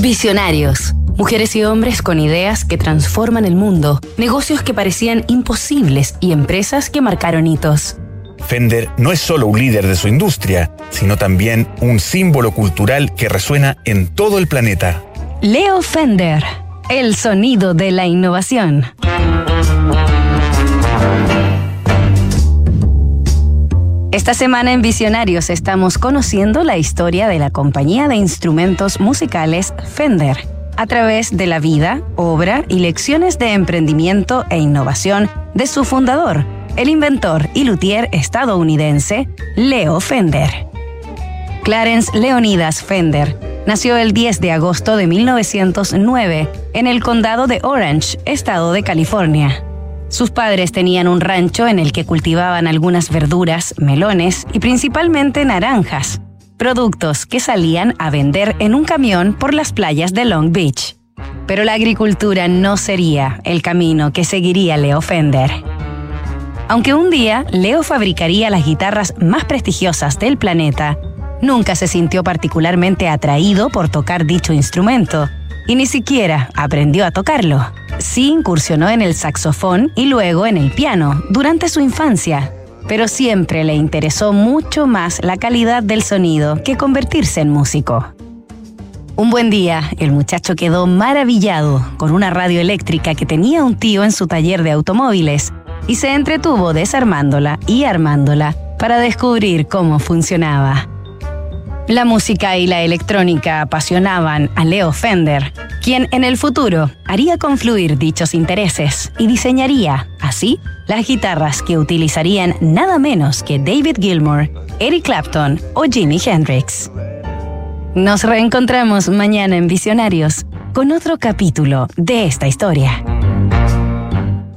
Visionarios. Mujeres y hombres con ideas que transforman el mundo, negocios que parecían imposibles y empresas que marcaron hitos. Fender no es solo un líder de su industria, sino también un símbolo cultural que resuena en todo el planeta. Leo Fender, el sonido de la innovación. Esta semana en Visionarios estamos conociendo la historia de la compañía de instrumentos musicales Fender a través de la vida, obra y lecciones de emprendimiento e innovación de su fundador, el inventor y luthier estadounidense Leo Fender. Clarence Leonidas Fender nació el 10 de agosto de 1909 en el condado de Orange, estado de California. Sus padres tenían un rancho en el que cultivaban algunas verduras, melones y principalmente naranjas, productos que salían a vender en un camión por las playas de Long Beach. Pero la agricultura no sería el camino que seguiría Leo Fender. Aunque un día Leo fabricaría las guitarras más prestigiosas del planeta, nunca se sintió particularmente atraído por tocar dicho instrumento y ni siquiera aprendió a tocarlo. Sí incursionó en el saxofón y luego en el piano durante su infancia, pero siempre le interesó mucho más la calidad del sonido que convertirse en músico. Un buen día, el muchacho quedó maravillado con una radio eléctrica que tenía un tío en su taller de automóviles y se entretuvo desarmándola y armándola para descubrir cómo funcionaba. La música y la electrónica apasionaban a Leo Fender, quien en el futuro haría confluir dichos intereses y diseñaría, así, las guitarras que utilizarían nada menos que David Gilmour, Eric Clapton o Jimi Hendrix. Nos reencontramos mañana en Visionarios con otro capítulo de esta historia.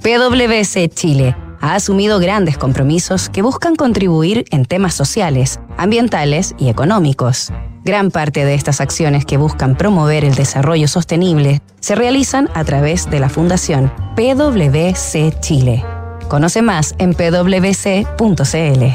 PwC Chile ha asumido grandes compromisos que buscan contribuir en temas sociales, ambientales y económicos. Gran parte de estas acciones que buscan promover el desarrollo sostenible se realizan a través de la Fundación PwC Chile. Conoce más en pwc.cl.